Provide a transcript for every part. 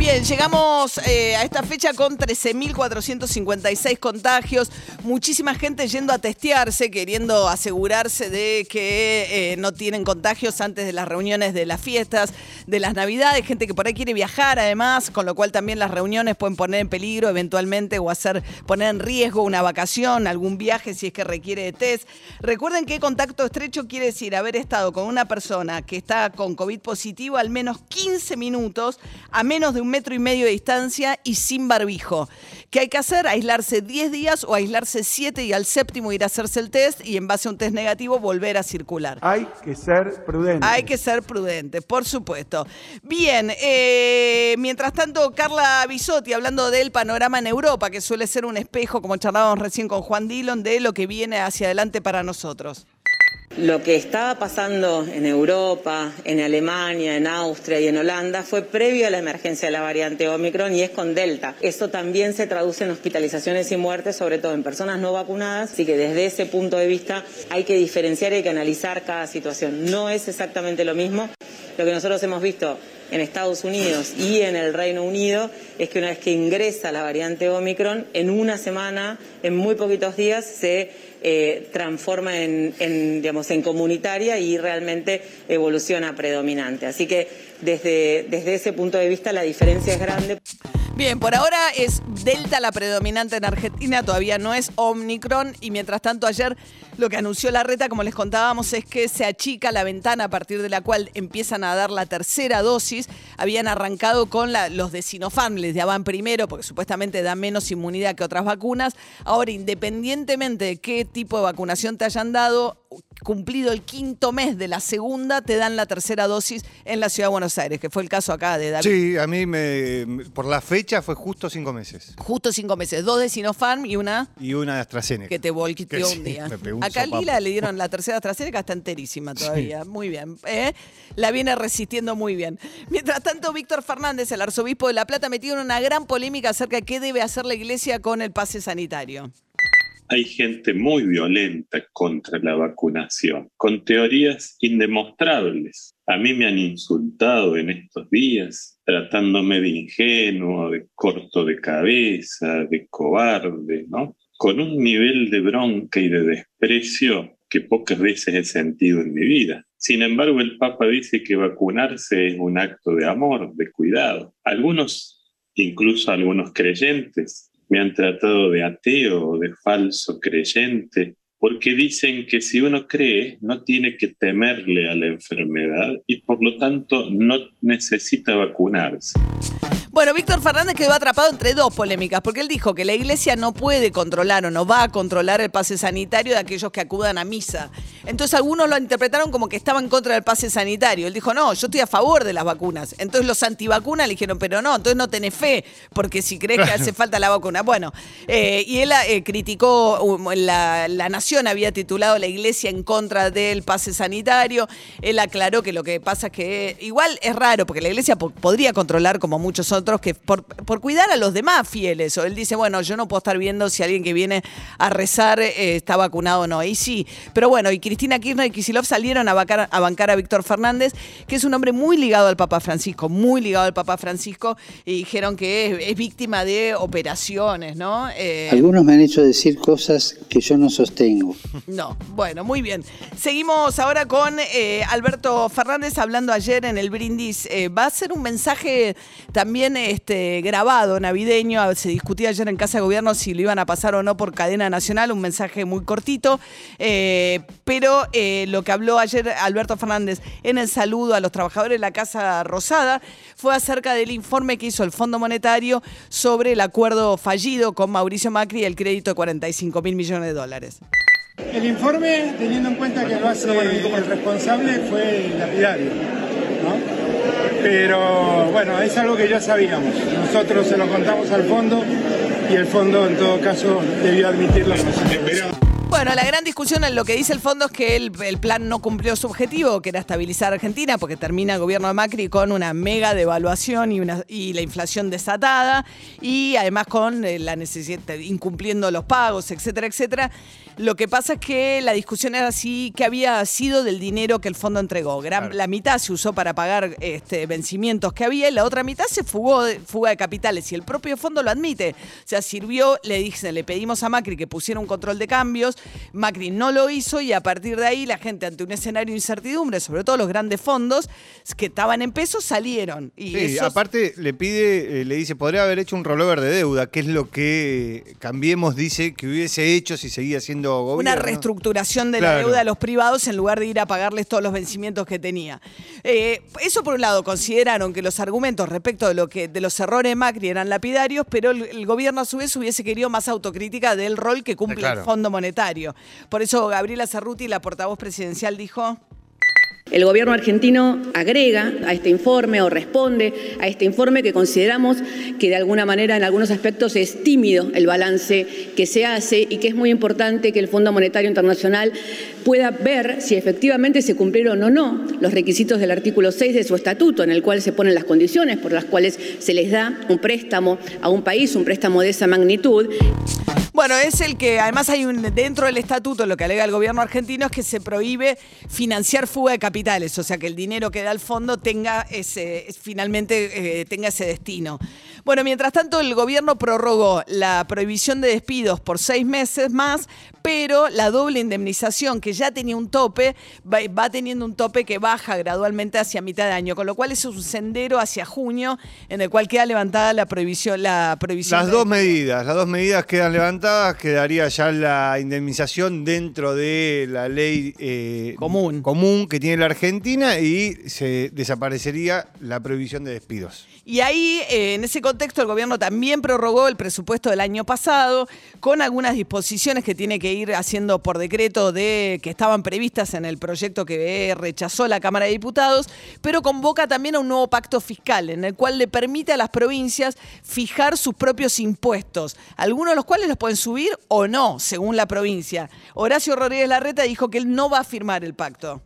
Bien, llegamos eh, a esta fecha con 13.456 contagios. Muchísima gente yendo a testearse, queriendo asegurarse de que eh, no tienen contagios antes de las reuniones de las fiestas, de las navidades. Gente que por ahí quiere viajar además, con lo cual también las reuniones pueden poner en peligro eventualmente o hacer poner en riesgo una vacación, algún viaje si es que requiere de test. Recuerden que contacto estrecho quiere decir haber estado con una persona que está con COVID positivo al menos 15 minutos, a menos de un metro y medio de distancia y sin barbijo. ¿Qué hay que hacer? Aislarse 10 días o aislarse 7 y al séptimo ir a hacerse el test y en base a un test negativo volver a circular. Hay que ser prudente. Hay que ser prudente, por supuesto. Bien, eh, mientras tanto, Carla Bisotti, hablando del panorama en Europa, que suele ser un espejo, como charlábamos recién con Juan Dillon, de lo que viene hacia adelante para nosotros. Lo que estaba pasando en Europa, en Alemania, en Austria y en Holanda fue previo a la emergencia de la variante Omicron y es con Delta. Esto también se traduce en hospitalizaciones y muertes, sobre todo en personas no vacunadas, así que desde ese punto de vista hay que diferenciar y hay que analizar cada situación. No es exactamente lo mismo. Lo que nosotros hemos visto en Estados Unidos y en el Reino Unido es que una vez que ingresa la variante Omicron, en una semana, en muy poquitos días, se eh, transforma en, en, digamos, en comunitaria y realmente evoluciona predominante. Así que desde, desde ese punto de vista la diferencia es grande. Bien, por ahora es Delta la predominante en Argentina, todavía no es Omicron y mientras tanto ayer lo que anunció la reta, como les contábamos, es que se achica la ventana a partir de la cual empiezan a dar la tercera dosis. Habían arrancado con los de Sinopharm, les daban primero porque supuestamente dan menos inmunidad que otras vacunas. Ahora, independientemente de qué tipo de vacunación te hayan dado, cumplido el quinto mes de la segunda, te dan la tercera dosis en la ciudad de Buenos Aires, que fue el caso acá de David. Sí, a mí me, por la fecha fue justo cinco meses. Justo cinco meses, dos de Sinopharm y una... Y una de AstraZeneca. Que te volquiteó un día. acá Lila le dieron la tercera AstraZeneca, está enterísima todavía. Muy bien. ¿eh? La viene resistiendo muy bien. Mientras tanto, Víctor Fernández, el arzobispo de La Plata, metió en una gran polémica acerca de qué debe hacer la iglesia con el pase sanitario hay gente muy violenta contra la vacunación, con teorías indemostrables. A mí me han insultado en estos días, tratándome de ingenuo, de corto de cabeza, de cobarde, ¿no? Con un nivel de bronca y de desprecio que pocas veces he sentido en mi vida. Sin embargo, el Papa dice que vacunarse es un acto de amor, de cuidado. Algunos, incluso algunos creyentes, me han tratado de ateo, de falso creyente, porque dicen que si uno cree no tiene que temerle a la enfermedad y por lo tanto no necesita vacunarse. Bueno, Víctor Fernández quedó atrapado entre dos polémicas, porque él dijo que la iglesia no puede controlar o no va a controlar el pase sanitario de aquellos que acudan a misa. Entonces algunos lo interpretaron como que estaba en contra del pase sanitario. Él dijo, no, yo estoy a favor de las vacunas. Entonces los antivacunas le dijeron, pero no, entonces no tenés fe, porque si crees que hace falta la vacuna. Bueno, eh, y él eh, criticó, um, la, la Nación había titulado la iglesia en contra del pase sanitario. Él aclaró que lo que pasa es que igual es raro, porque la iglesia podría controlar como muchos otros otros que por, por, cuidar a los demás fieles. O él dice, bueno, yo no puedo estar viendo si alguien que viene a rezar eh, está vacunado o no. Y sí, pero bueno, y Cristina Kirchner y Kisilov salieron a bancar, a bancar a Víctor Fernández, que es un hombre muy ligado al Papa Francisco, muy ligado al Papa Francisco, y dijeron que es, víctima de operaciones, ¿no? Eh, Algunos me han hecho decir cosas que yo no sostengo. No, bueno, muy bien. Seguimos ahora con eh, Alberto Fernández hablando ayer en el brindis. va a ser un mensaje también este, grabado navideño. Se discutía ayer en Casa de Gobierno si lo iban a pasar o no por cadena nacional, un mensaje muy cortito. Eh, pero eh, lo que habló ayer Alberto Fernández en el saludo a los trabajadores de la Casa Rosada fue acerca del informe que hizo el Fondo Monetario sobre el acuerdo fallido con Mauricio Macri y el crédito de 45 mil millones de dólares. El informe, teniendo en cuenta que lo hace el responsable, fue lapidario. ¿no? pero bueno, es algo que ya sabíamos. Nosotros se lo contamos al fondo y el fondo en todo caso debió admitirlo. Bueno, la gran discusión en lo que dice el fondo es que el, el plan no cumplió su objetivo, que era estabilizar Argentina, porque termina el gobierno de Macri con una mega devaluación y, una, y la inflación desatada, y además con eh, la necesidad, incumpliendo los pagos, etcétera, etcétera. Lo que pasa es que la discusión era así, que había sido del dinero que el fondo entregó. Gran- La mitad se usó para pagar este, vencimientos que había y la otra mitad se fugó, de- fuga de capitales. Y el propio fondo lo admite. O sea, sirvió, le dije, le pedimos a Macri que pusiera un control de cambios. Macri no lo hizo y a partir de ahí la gente ante un escenario de incertidumbre, sobre todo los grandes fondos que estaban en pesos, salieron. Y Sí, esos- aparte le pide, eh, le dice, podría haber hecho un rollover de deuda, que es lo que Cambiemos dice que hubiese hecho si seguía siendo gobierno. Una reestructuración de la deuda de los privados en lugar de ir a pagarles todos los vencimientos que tenía. Eh, eso por un lado, consideraron que los argumentos respecto de lo que de los errores de Macri eran lapidarios, pero el, el gobierno a su vez hubiese querido más autocrítica del rol que cumple claro. el Fondo Monetario. Por eso Gabriela Cerruti, la portavoz presidencial, dijo. El gobierno argentino agrega a este informe o responde a este informe que consideramos que de alguna manera en algunos aspectos es tímido el balance que se hace y que es muy importante que el Fondo Monetario Internacional pueda ver si efectivamente se cumplieron o no los requisitos del artículo 6 de su estatuto, en el cual se ponen las condiciones por las cuales se les da un préstamo a un país, un préstamo de esa magnitud. Bueno, es el que además hay un dentro del estatuto lo que alega el gobierno argentino es que se prohíbe financiar fuga de capitales, o sea que el dinero que da el fondo tenga ese finalmente eh, tenga ese destino. Bueno, mientras tanto el gobierno prorrogó la prohibición de despidos por seis meses más, pero la doble indemnización que ya tenía un tope va, va teniendo un tope que baja gradualmente hacia mitad de año, con lo cual es un sendero hacia junio en el cual queda levantada la prohibición la prohibición Las dos medidas, las dos medidas quedan levantadas, quedaría ya la indemnización dentro de la ley eh, Común. común que tiene la Argentina y se desaparecería la prohibición de despidos. Y ahí, eh, en ese contexto, el gobierno también prorrogó el presupuesto del año pasado con algunas disposiciones que tiene que ir haciendo por decreto de que estaban previstas en el proyecto que rechazó la Cámara de Diputados, pero convoca también a un nuevo pacto fiscal en el cual le permite a las provincias fijar sus propios impuestos, algunos de los cuales los pueden subir o no, según la provincia. Horacio Rodríguez Larreta dijo que él no va a firmar el pacto.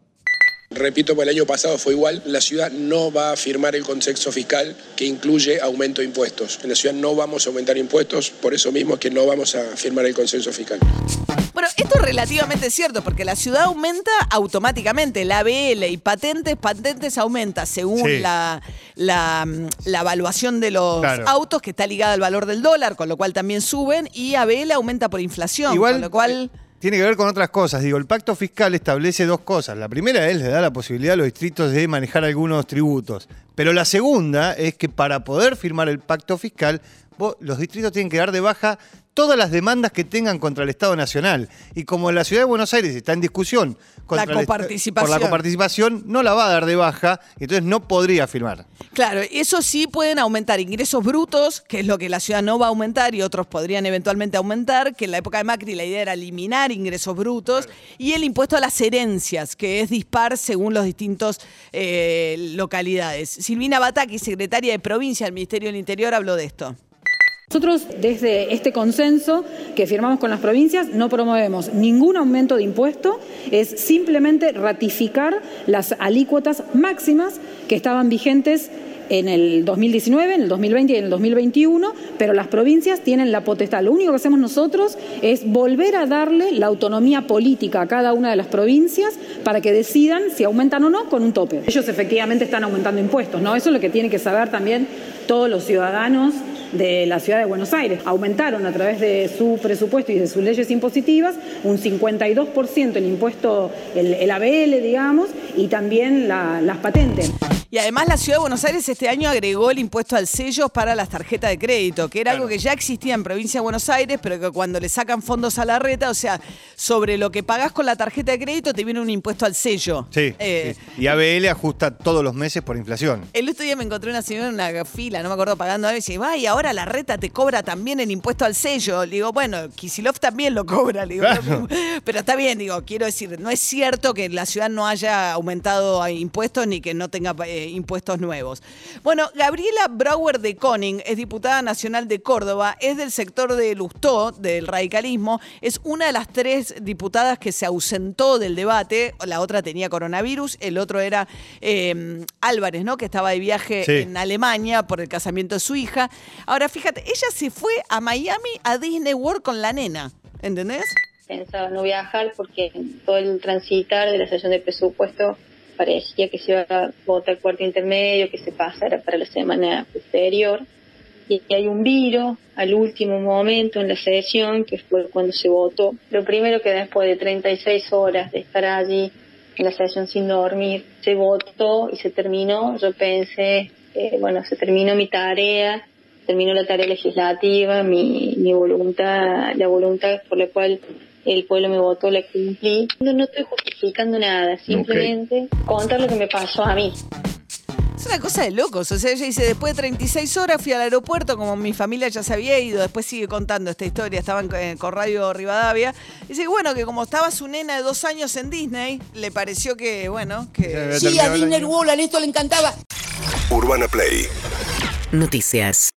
Repito, el año pasado fue igual, la ciudad no va a firmar el consenso fiscal que incluye aumento de impuestos. En la ciudad no vamos a aumentar impuestos, por eso mismo es que no vamos a firmar el consenso fiscal. Bueno, esto es relativamente cierto, porque la ciudad aumenta automáticamente. La ABL y patentes, patentes aumenta según Sí. la, la, la evaluación de los Claro. autos, que está ligada al valor del dólar, con lo cual también suben, y ABL aumenta por inflación, Igual con lo cual... eh, tiene que ver con otras cosas. Digo, el pacto fiscal establece dos cosas. La primera es le da la posibilidad a los distritos de manejar algunos tributos. Pero la segunda es que para poder firmar el pacto fiscal, los distritos tienen que dar de baja todas las demandas que tengan contra el Estado Nacional. Y como la ciudad de Buenos Aires está en discusión contra coparticipación. por la coparticipación, no la va a dar de baja, entonces no podría firmar. Claro, eso sí pueden aumentar ingresos brutos, que es lo que la ciudad no va a aumentar y otros podrían eventualmente aumentar, que en la época de Macri la idea era eliminar ingresos brutos, y el impuesto a las herencias, que es dispar según los distintos eh, localidades. Silvina Bataki, secretaria de provincia del Ministerio del Interior, habló de esto. Nosotros desde este consenso que firmamos con las provincias no promovemos ningún aumento de impuesto, es simplemente ratificar las alícuotas máximas que estaban vigentes en el 2019, en el 2020 y en el 2021, pero las provincias tienen la potestad. Lo único que hacemos nosotros es volver a darle la autonomía política a cada una de las provincias para que decidan si aumentan o no con un tope. Ellos efectivamente están aumentando impuestos, ¿no? Eso es lo que tienen que saber también todos los ciudadanos de la ciudad de Buenos Aires. Aumentaron a través de su presupuesto y de sus leyes impositivas un 52% el impuesto, el, el ABL, digamos, y también la- las patentes. Y además la ciudad de Buenos Aires este año agregó el impuesto al sello para las tarjetas de crédito, que era algo que ya existía en provincia de Buenos Aires, pero que cuando le sacan fondos a la reta, o sea, sobre lo que pagás con la tarjeta de crédito te viene un impuesto al sello. Sí. Eh, sí. Y ABL ajusta todos los meses por inflación. El otro día me encontré una señora en una fila, no me acuerdo pagando y dice, va, y ahora la reta te cobra también el impuesto al sello. Le digo, bueno, Kisilov también lo cobra, le digo, Claro. pero está bien, digo, quiero decir, no es cierto que la ciudad no haya aumentado a impuestos ni que no tenga eh, eh, impuestos nuevos. Bueno, Gabriela Brauer de Koning es diputada nacional de Córdoba, es del sector de Lustó, del radicalismo, es una de las tres diputadas que se ausentó del debate, la otra tenía coronavirus, el otro era eh, Álvarez, ¿no? Que estaba de viaje Sí. en Alemania por el casamiento de su hija. Ahora, fíjate, ella se fue a Miami a Disney World con la nena, ¿entendés? pensaba no viajar porque todo el transitar de la sesión de presupuesto parecía que se iba a votar cuarto intermedio, que se pasara para la semana posterior. Y hay un viro al último momento en la sesión, que fue cuando se votó. Lo primero que después de 36 horas de estar allí en la sesión sin dormir, se votó y se terminó. Yo pensé, eh, bueno, se terminó mi tarea, terminó la tarea legislativa, mi, mi voluntad, la voluntad por la cual el pueblo me votó, la cumplí. No, no estoy justificando nada, simplemente contar lo que me pasó a mí. Es una cosa de locos. O sea, ella dice, después de 36 horas fui al aeropuerto, como mi familia ya se había ido, después sigue contando esta historia, estaban eh, con Radio Rivadavia. Dice, bueno, que como estaba su nena de dos años en Disney, le pareció que, bueno, que... Sí, a Disney World, a Néstor le encantaba. Urbana Play Noticias.